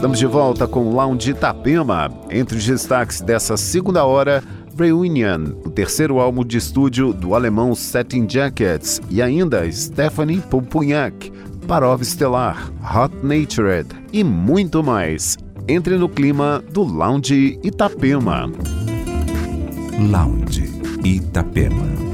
Estamos de volta com o Lounge Itapema. Entre os destaques dessa segunda hora, Reunion, o terceiro álbum de estúdio do alemão Setting Jackets, e ainda Stephanie Pompunhac, Parov Stellar, Hot Natured e muito mais. Entre no clima do Lounge Itapema. Lounge Itapema.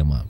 Itapema.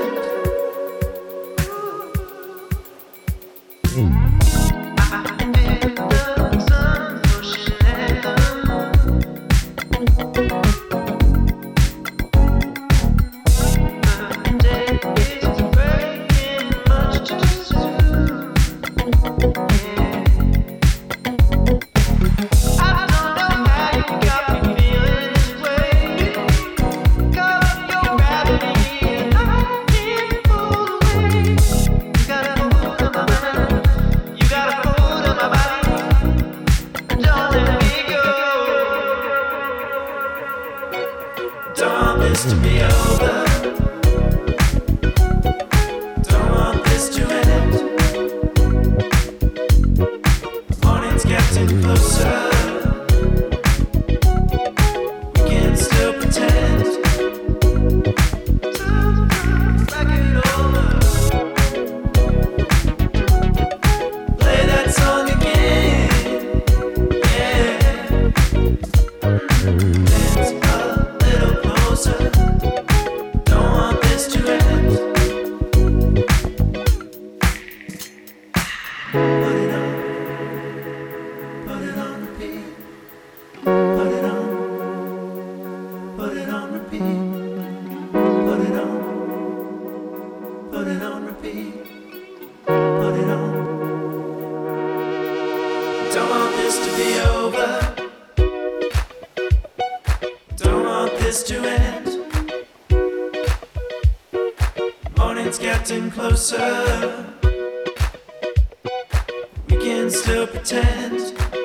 Thank you. still pretend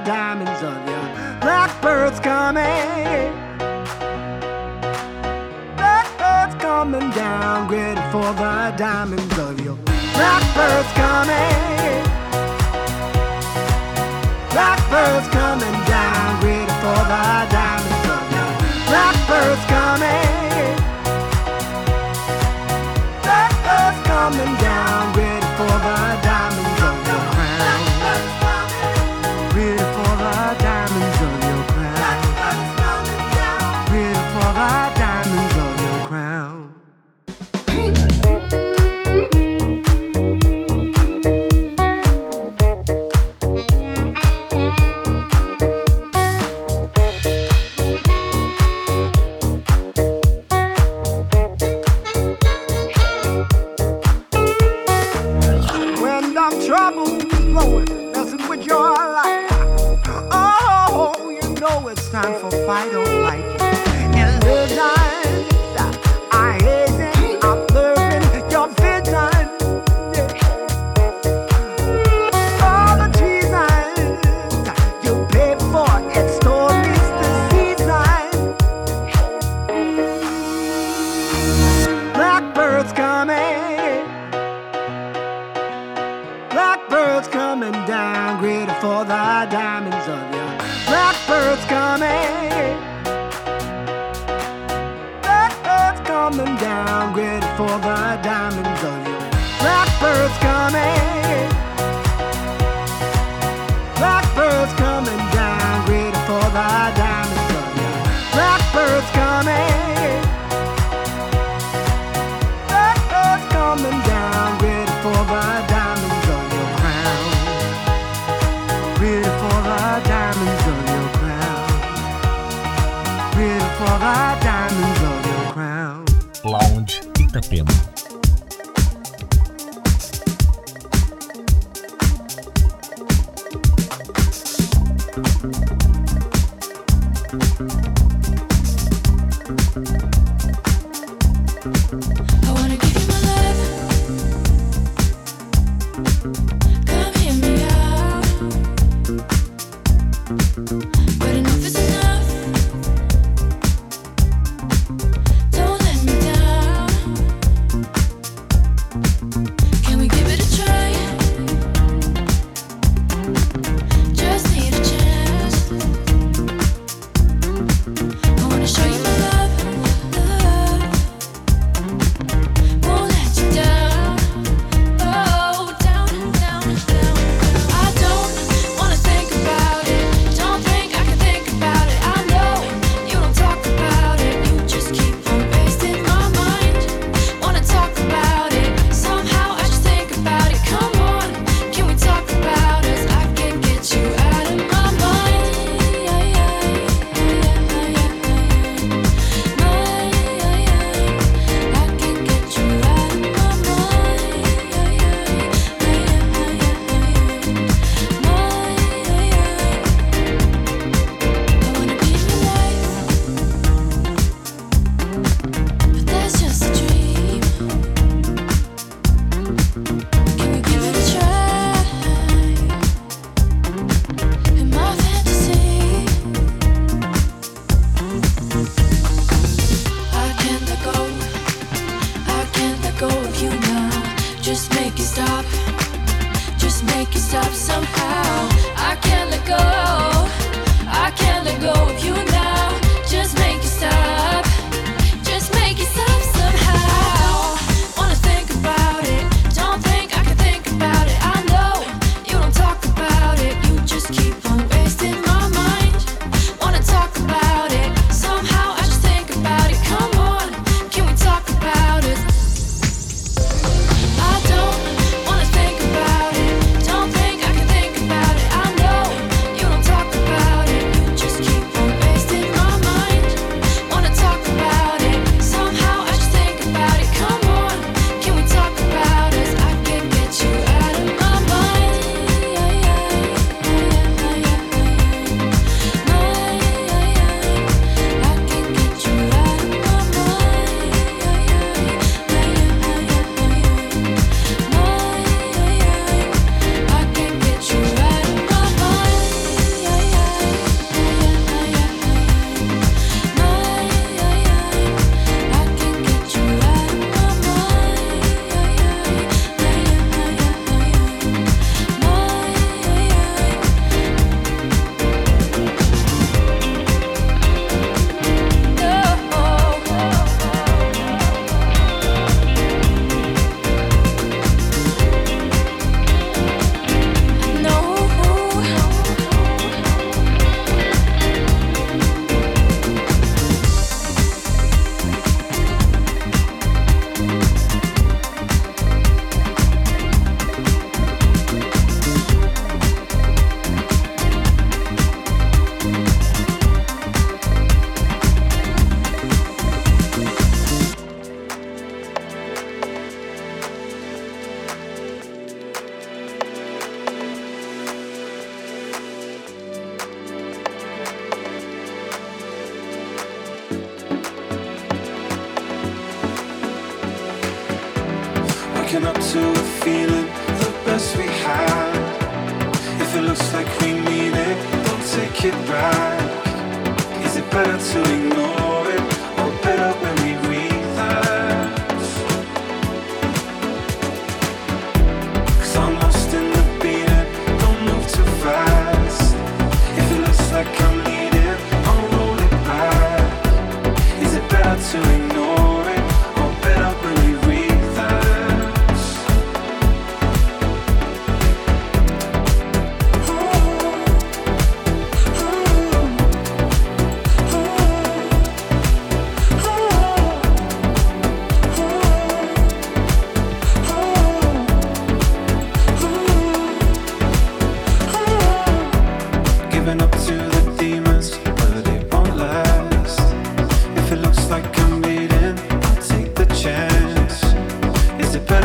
diamonds on your blackbird's coming. Blackbird's coming down, ready for the diamonds of your blackbird's coming. Blackbird's coming down, ready for the diamonds of your blackbird's coming. Blackbird's coming down. my diamonds on you. Blackbird's coming. Blackbird's coming down, for diamonds on you. Blackbird's coming. Blackbird's coming down, for diamonds on your crown. For diamonds on your crown. For diamonds on your crown. Lounge Itapema.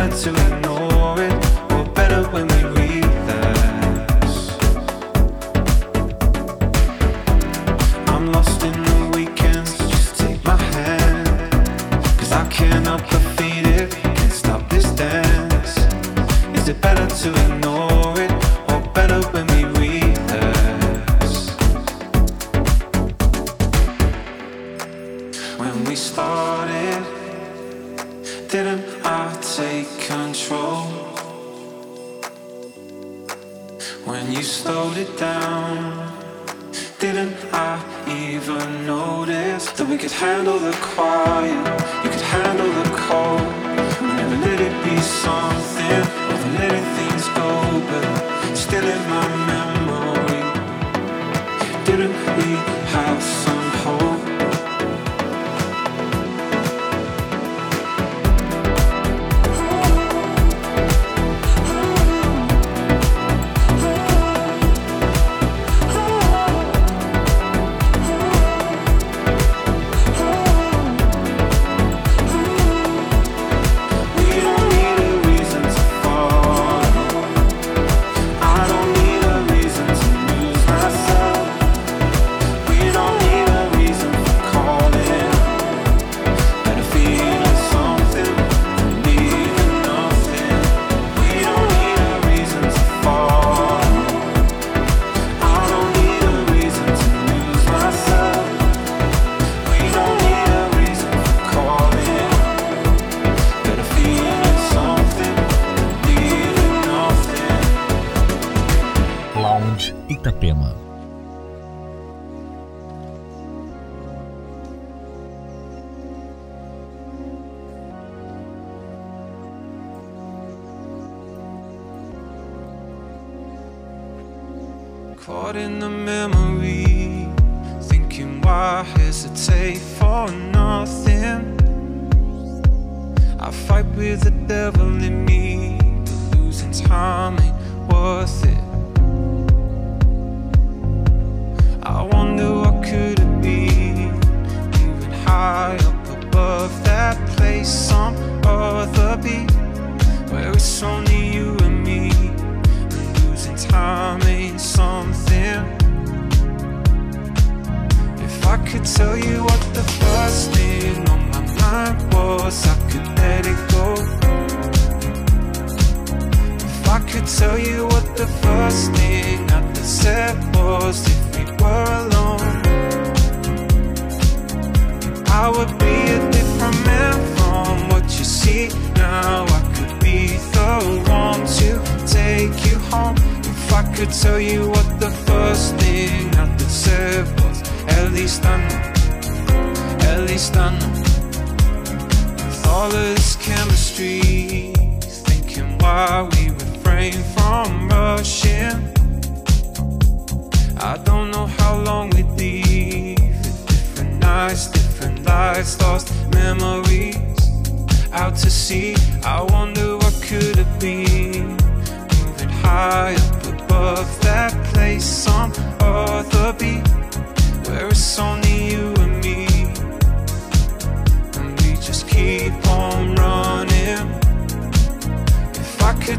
Is Itapema.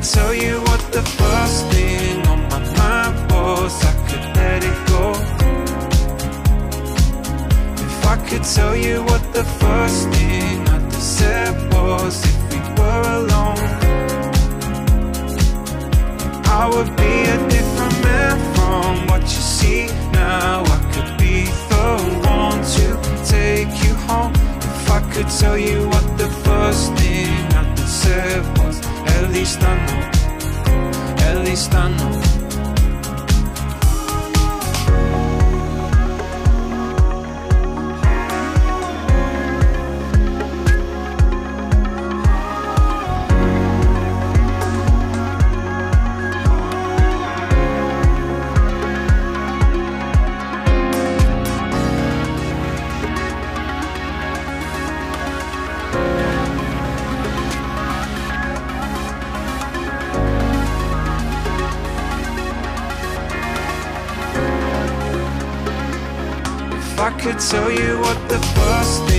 tell you what the first thing on my mind was. I could let it go. If I could tell you what the first thing I said was if we were alone I would be a different man from what you see now. I could be the one to take you home. If I could tell you what the first thing I said was El distano, el distano tell you what the first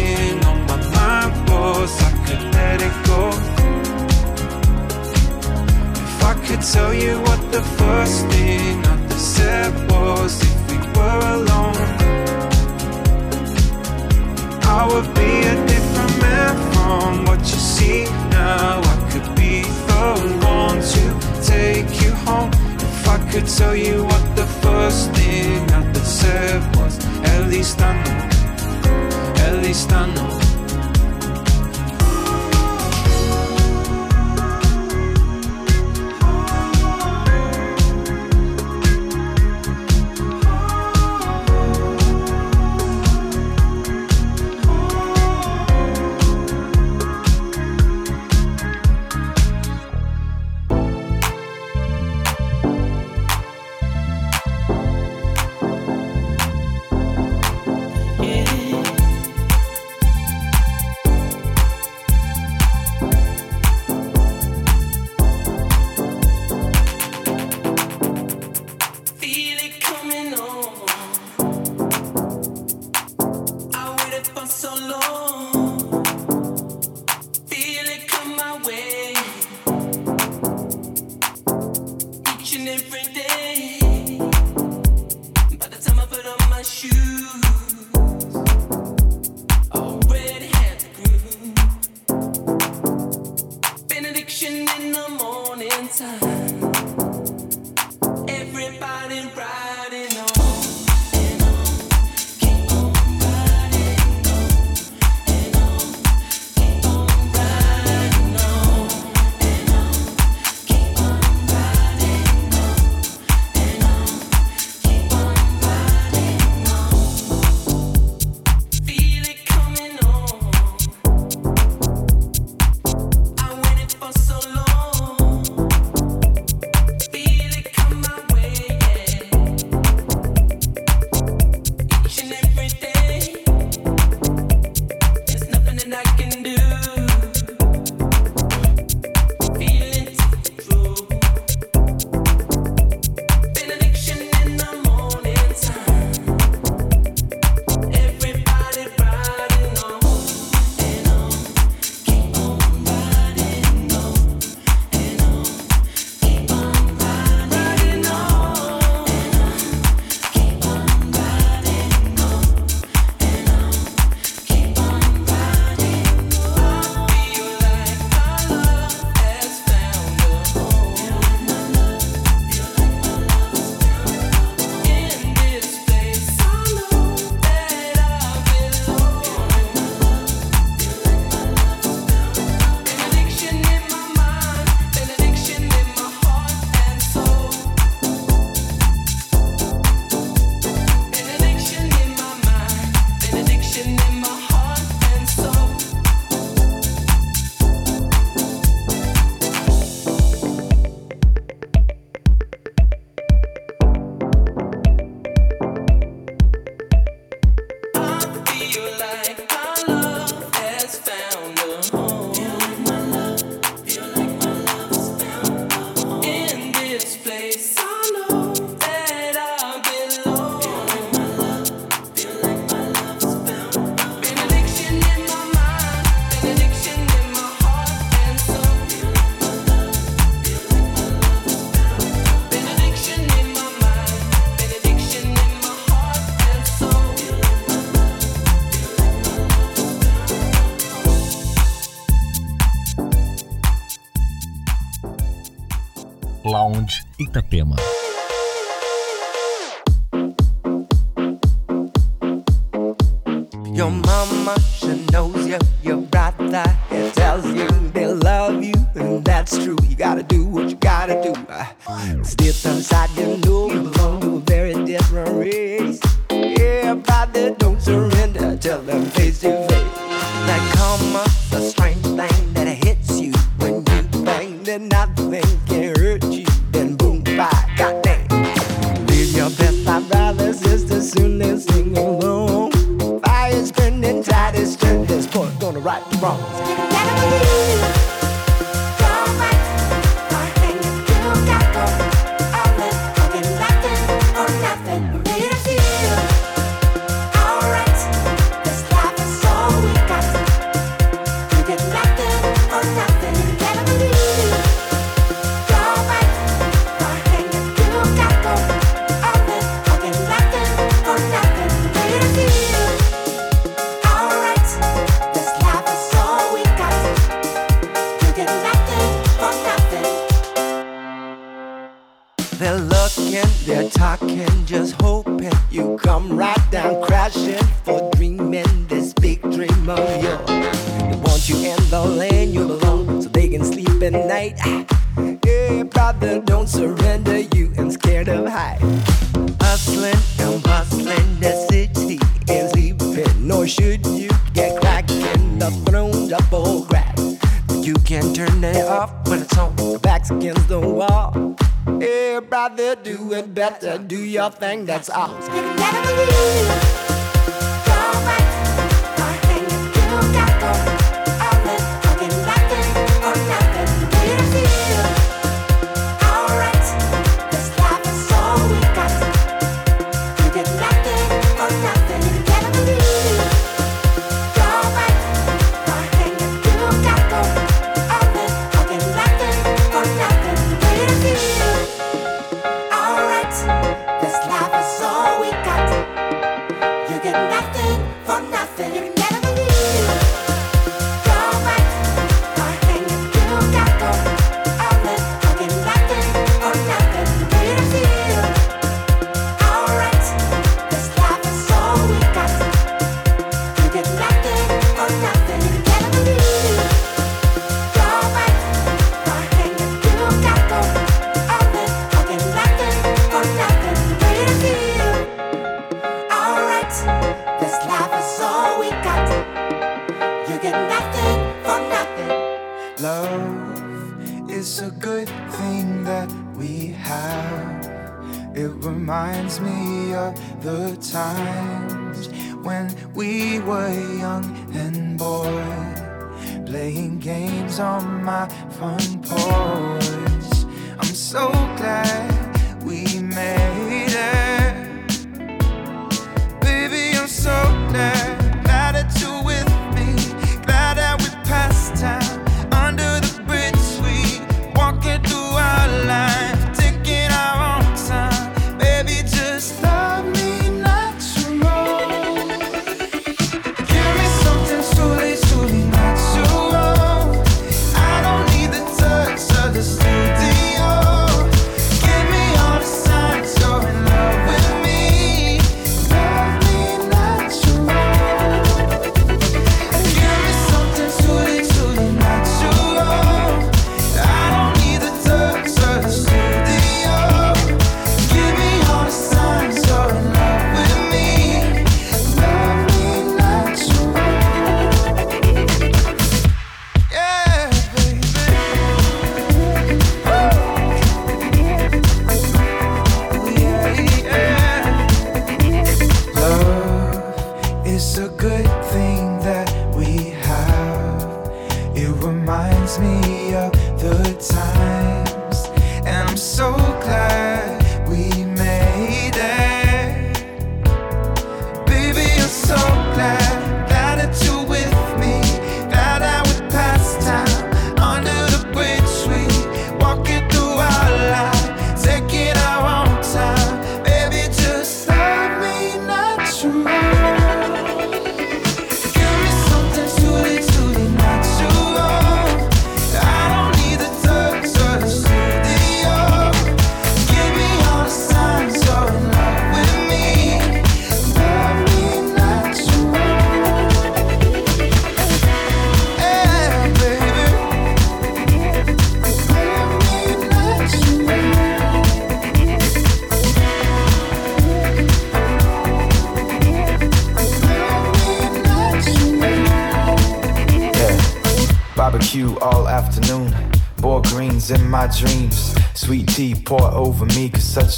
your brother. He tells you they love you, and that's true. You gotta do what you gotta do. Uh, it's.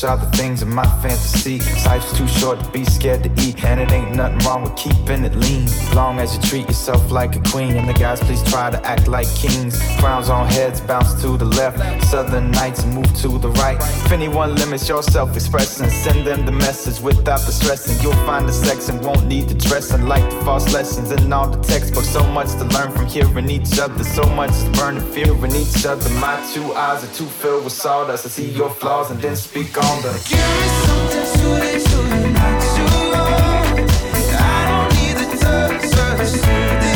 Are the things in my fantasy. Life's too short to be scared to eat, and it ain't nothing wrong with keeping it lean. Long as you treat yourself like a queen, and the guys please try to act like kings. Crowns on heads bounce to the left, southern nights move to the right. If anyone limits your self expression, send them the message without the stressing. You'll find the sex and won't need the dressing, like the false lessons in all the textbooks. So much to learn from hearing each other, so much is burning fear in each other. My two eyes are too filled with sawdust. I see your flaws and then speak on them. Give me something soothing, soothing, not touch, just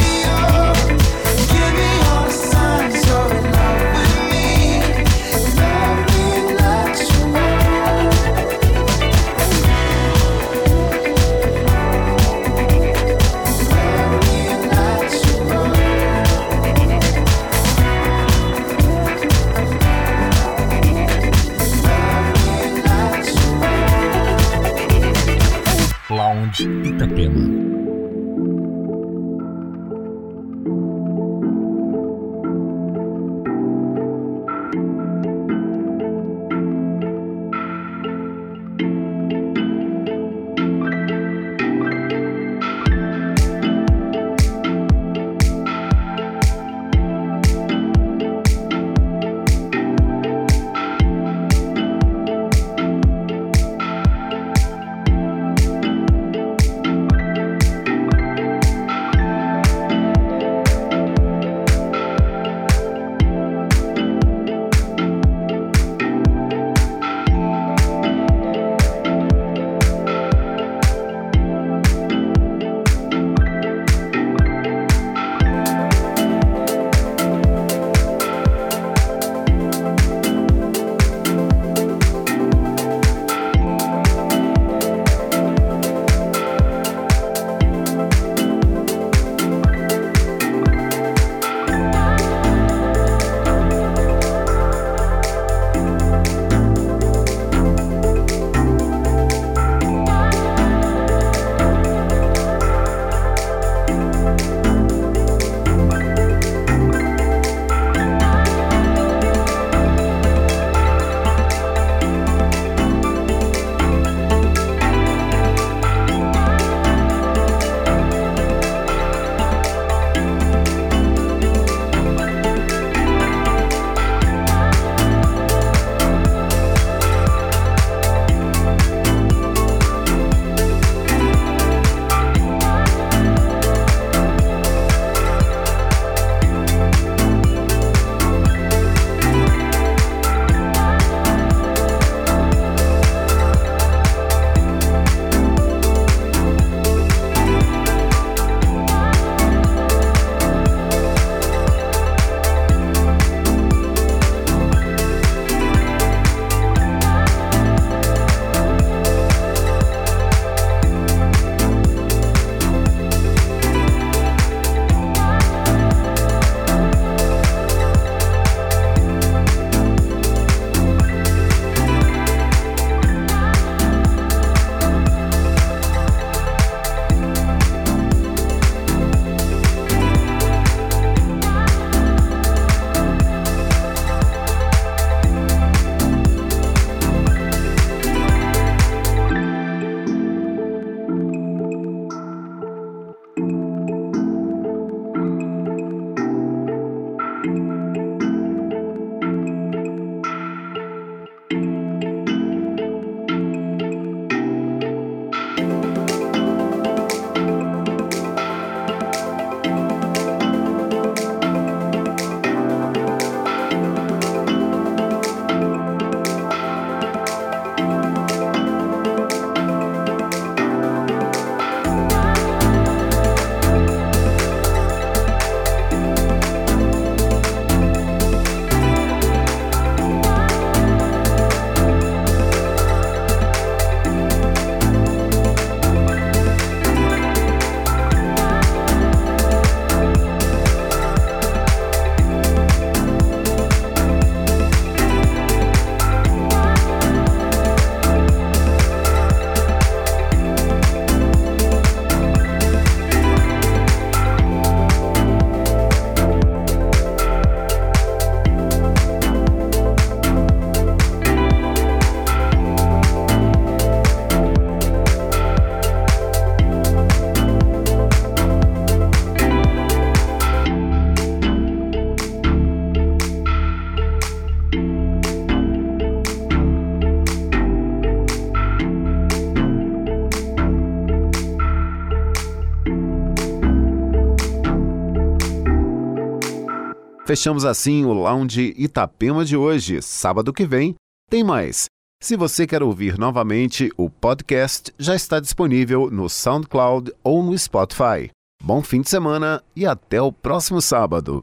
Fechamos assim o Lounge Itapema de hoje. Sábado que vem tem mais. Se você quer ouvir novamente, o podcast já está disponível no SoundCloud ou no Spotify. Bom fim de semana e até o próximo sábado.